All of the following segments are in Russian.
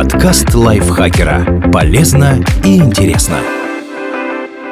Подкаст лайфхакера. Полезно и интересно.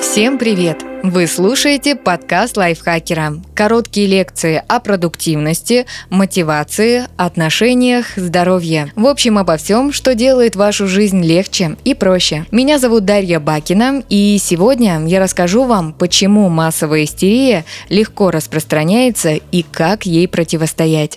Всем привет! Вы слушаете подкаст лайфхакера. Короткие лекции о продуктивности, мотивации, отношениях, здоровье. В общем, обо всем, что делает вашу жизнь легче и проще. Меня зовут Дарья Бакина, и сегодня я расскажу вам, почему массовая истерия легко распространяется и как ей противостоять.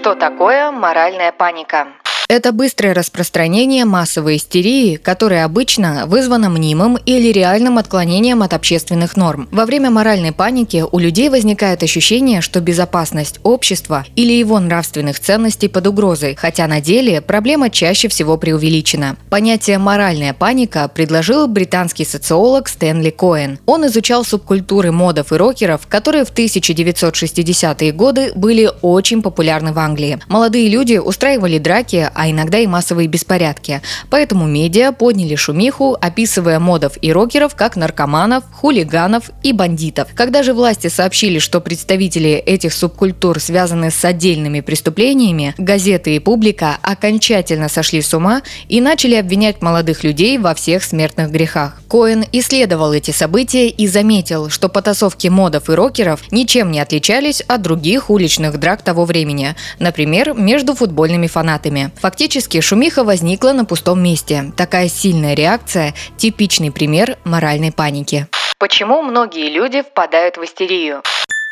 Что такое моральная паника? Это быстрое распространение массовой истерии, которая обычно вызвана мнимым или реальным отклонением от общественных норм. Во время моральной паники у людей возникает ощущение, что безопасность общества или его нравственных ценностей под угрозой, хотя на деле проблема чаще всего преувеличена. Понятие «моральная паника» предложил британский социолог Стэнли Коэн. Он изучал субкультуры модов и рокеров, которые в 1960-е годы были очень популярны в Англии. Молодые люди устраивали драки, а иногда и массовые беспорядки. Поэтому медиа подняли шумиху, описывая модов и рокеров как наркоманов, хулиганов и бандитов. Когда же власти сообщили, что представители этих субкультур связаны с отдельными преступлениями, газеты и публика окончательно сошли с ума и начали обвинять молодых людей во всех смертных грехах. Коэн исследовал эти события и заметил, что потасовки модов и рокеров ничем не отличались от других уличных драк того времени, например, между футбольными фанатами. Фактически шумиха возникла на пустом месте. Такая сильная реакция – типичный пример моральной паники. Почему многие люди впадают в истерию?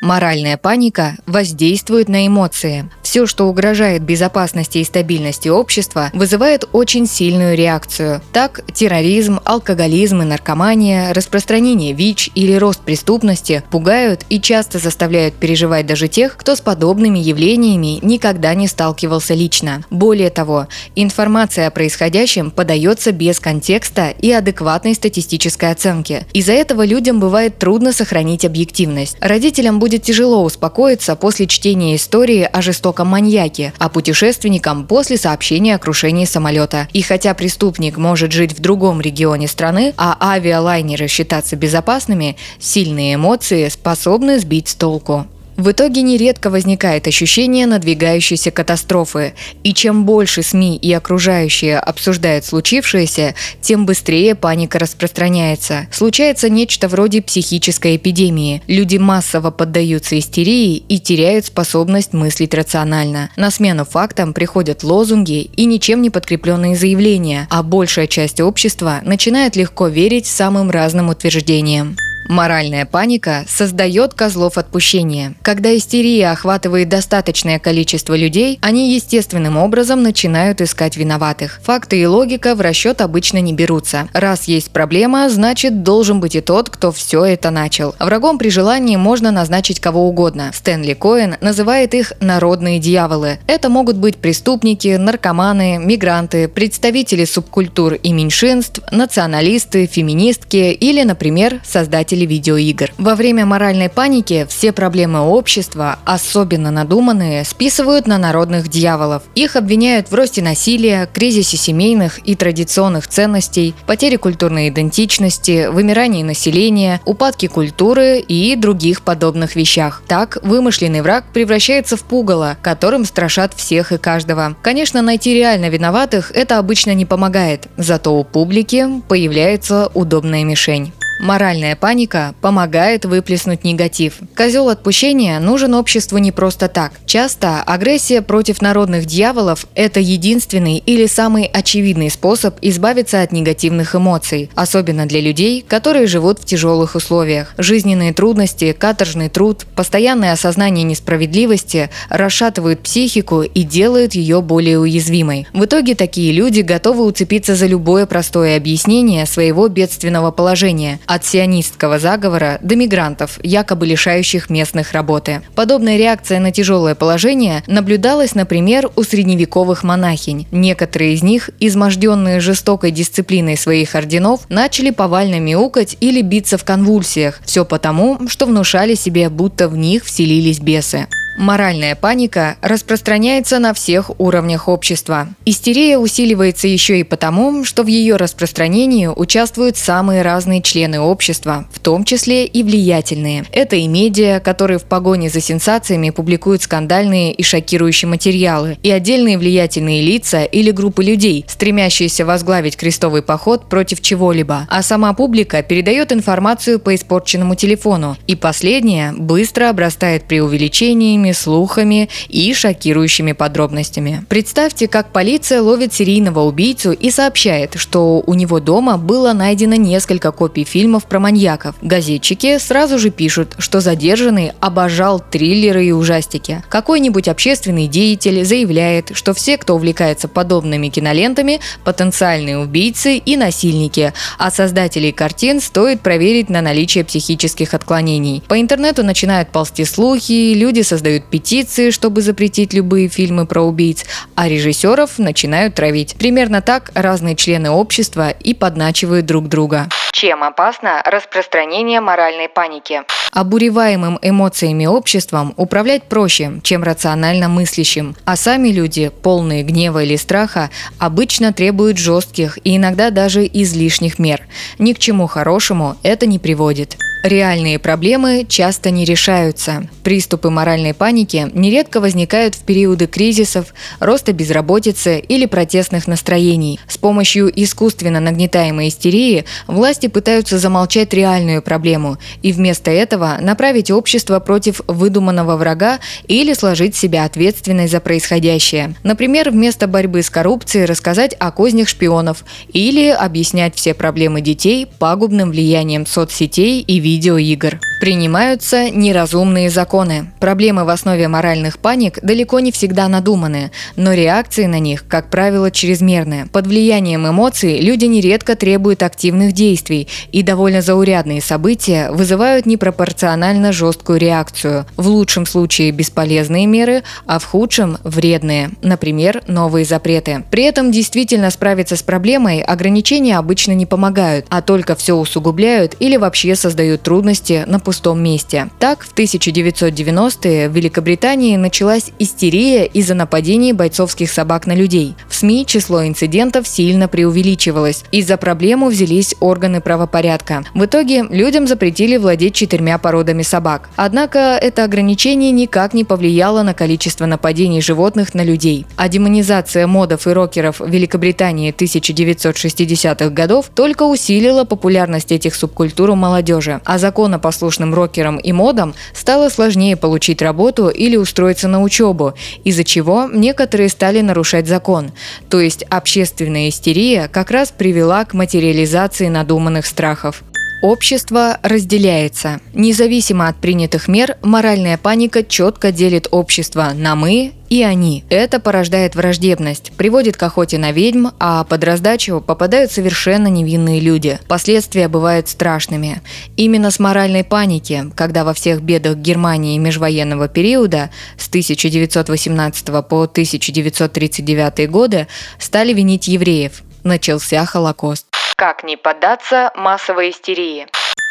Моральная паника воздействует на эмоции. Все, что угрожает безопасности и стабильности общества, вызывает очень сильную реакцию. Так, терроризм, алкоголизм и наркомания, распространение ВИЧ или рост преступности пугают и часто заставляют переживать даже тех, кто с подобными явлениями никогда не сталкивался лично. Более того, информация о происходящем подается без контекста и адекватной статистической оценки. Из-за этого людям бывает трудно сохранить объективность. Родителям будет тяжело успокоиться после чтения истории о жестоком маньяке, а путешественникам после сообщения о крушении самолета. И хотя преступник может жить в другом регионе страны, а авиалайнеры считаться безопасными, сильные эмоции способны сбить с толку. В итоге нередко возникает ощущение надвигающейся катастрофы, и чем больше СМИ и окружающие обсуждают случившееся, тем быстрее паника распространяется. Случается нечто вроде психической эпидемии. Люди массово поддаются истерии и теряют способность мыслить рационально. На смену фактам приходят лозунги и ничем не подкрепленные заявления, а большая часть общества начинает легко верить самым разным утверждениям. Моральная паника создает козлов отпущения. Когда истерия охватывает достаточное количество людей, они естественным образом начинают искать виноватых. Факты и логика в расчет обычно не берутся. Раз есть проблема, значит должен быть и тот, кто все это начал. Врагом при желании можно назначить кого угодно. Стэнли Коэн называет их «народные дьяволы». Это могут быть преступники, наркоманы, мигранты, представители субкультур и меньшинств, националисты, феминистки или, например, создатели создатели видеоигр. Во время моральной паники все проблемы общества, особенно надуманные, списывают на народных дьяволов. Их обвиняют в росте насилия, кризисе семейных и традиционных ценностей, потере культурной идентичности, вымирании населения, упадке культуры и других подобных вещах. Так, вымышленный враг превращается в пугало, которым страшат всех и каждого. Конечно, найти реально виноватых это обычно не помогает, зато у публики появляется удобная мишень. Моральная паника помогает выплеснуть негатив. Козел отпущения нужен обществу не просто так. Часто агрессия против народных дьяволов – это единственный или самый очевидный способ избавиться от негативных эмоций, особенно для людей, которые живут в тяжелых условиях. Жизненные трудности, каторжный труд, постоянное осознание несправедливости расшатывают психику и делают ее более уязвимой. В итоге такие люди готовы уцепиться за любое простое объяснение своего бедственного положения – от сионистского заговора до мигрантов, якобы лишающих местных работы. Подобная реакция на тяжелое положение наблюдалась, например, у средневековых монахинь. Некоторые из них, изможденные жестокой дисциплиной своих орденов, начали повально мяукать или биться в конвульсиях. Все потому, что внушали себе, будто в них вселились бесы. Моральная паника распространяется на всех уровнях общества. Истерия усиливается еще и потому, что в ее распространении участвуют самые разные члены общества, в том числе и влиятельные. Это и медиа, которые в погоне за сенсациями публикуют скандальные и шокирующие материалы, и отдельные влиятельные лица или группы людей, стремящиеся возглавить крестовый поход против чего-либо. А сама публика передает информацию по испорченному телефону, и последняя быстро обрастает преувеличениями фактами, слухами и шокирующими подробностями. Представьте, как полиция ловит серийного убийцу и сообщает, что у него дома было найдено несколько копий фильмов про маньяков. Газетчики сразу же пишут, что задержанный обожал триллеры и ужастики. Какой-нибудь общественный деятель заявляет, что все, кто увлекается подобными кинолентами, потенциальные убийцы и насильники, а создателей картин стоит проверить на наличие психических отклонений. По интернету начинают ползти слухи, люди создают создают петиции, чтобы запретить любые фильмы про убийц, а режиссеров начинают травить. Примерно так разные члены общества и подначивают друг друга. Чем опасно распространение моральной паники? Обуреваемым эмоциями обществом управлять проще, чем рационально мыслящим, а сами люди, полные гнева или страха, обычно требуют жестких и иногда даже излишних мер. Ни к чему хорошему это не приводит. Реальные проблемы часто не решаются. Приступы моральной паники нередко возникают в периоды кризисов, роста безработицы или протестных настроений. С помощью искусственно нагнетаемой истерии власти пытаются замолчать реальную проблему и вместо этого направить общество против выдуманного врага или сложить себя ответственной за происходящее. Например, вместо борьбы с коррупцией рассказать о кознях шпионов или объяснять все проблемы детей пагубным влиянием соцсетей и видео видеоигр. Принимаются неразумные законы. Проблемы в основе моральных паник далеко не всегда надуманы, но реакции на них, как правило, чрезмерны. Под влиянием эмоций люди нередко требуют активных действий, и довольно заурядные события вызывают непропорционально жесткую реакцию. В лучшем случае бесполезные меры, а в худшем – вредные, например, новые запреты. При этом действительно справиться с проблемой ограничения обычно не помогают, а только все усугубляют или вообще создают трудности на пустом месте. Так, в 1990-е в Великобритании началась истерия из-за нападений бойцовских собак на людей. В СМИ число инцидентов сильно преувеличивалось. Из-за проблему взялись органы правопорядка. В итоге людям запретили владеть четырьмя породами собак. Однако это ограничение никак не повлияло на количество нападений животных на людей. А демонизация модов и рокеров в Великобритании 1960-х годов только усилила популярность этих субкультур у молодежи. А законопослушные послушным рокерам и модам стало сложнее получить работу или устроиться на учебу, из-за чего некоторые стали нарушать закон. То есть общественная истерия как раз привела к материализации надуманных страхов. Общество разделяется. Независимо от принятых мер, моральная паника четко делит общество на «мы» и «они». Это порождает враждебность, приводит к охоте на ведьм, а под раздачу попадают совершенно невинные люди. Последствия бывают страшными. Именно с моральной паники, когда во всех бедах Германии межвоенного периода с 1918 по 1939 годы стали винить евреев. Начался Холокост. Как не поддаться массовой истерии?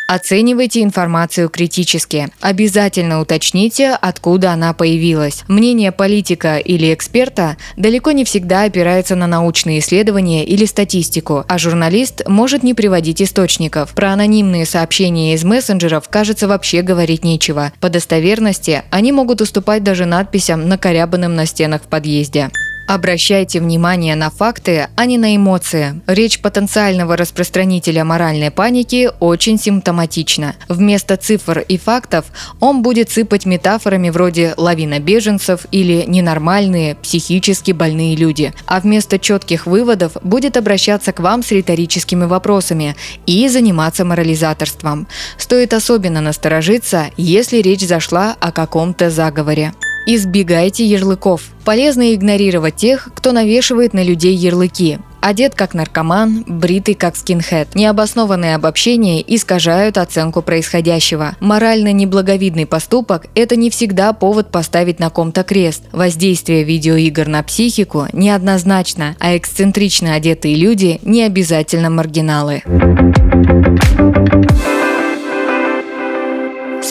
Оценивайте информацию критически. Обязательно уточните, откуда она появилась. Мнение политика или эксперта далеко не всегда опирается на научные исследования или статистику, а журналист может не приводить источников. Про анонимные сообщения из мессенджеров, кажется, вообще говорить нечего. По достоверности они могут уступать даже надписям, накорябанным на стенах в подъезде. Обращайте внимание на факты, а не на эмоции. Речь потенциального распространителя моральной паники очень симптоматична. Вместо цифр и фактов он будет сыпать метафорами вроде «лавина беженцев» или «ненормальные, психически больные люди», а вместо четких выводов будет обращаться к вам с риторическими вопросами и заниматься морализаторством. Стоит особенно насторожиться, если речь зашла о каком-то заговоре. Избегайте ярлыков. Полезно игнорировать тех, кто навешивает на людей ярлыки. Одет как наркоман, бритый как скинхед. Необоснованные обобщения искажают оценку происходящего. Морально неблаговидный поступок – это не всегда повод поставить на ком-то крест. Воздействие видеоигр на психику неоднозначно, а эксцентрично одетые люди не обязательно маргиналы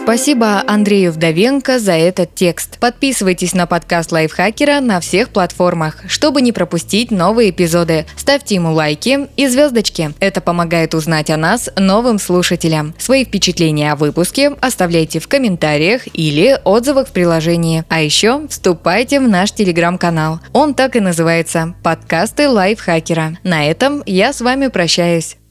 Спасибо Андрею Вдовенко за этот текст. Подписывайтесь на подкаст Лайфхакера на всех платформах, чтобы не пропустить новые эпизоды. Ставьте ему лайки и звездочки. Это помогает узнать о нас новым слушателям. Свои впечатления о выпуске оставляйте в комментариях или отзывах в приложении. А еще вступайте в наш телеграм-канал. Он так и называется «Подкасты Лайфхакера». На этом я с вами прощаюсь.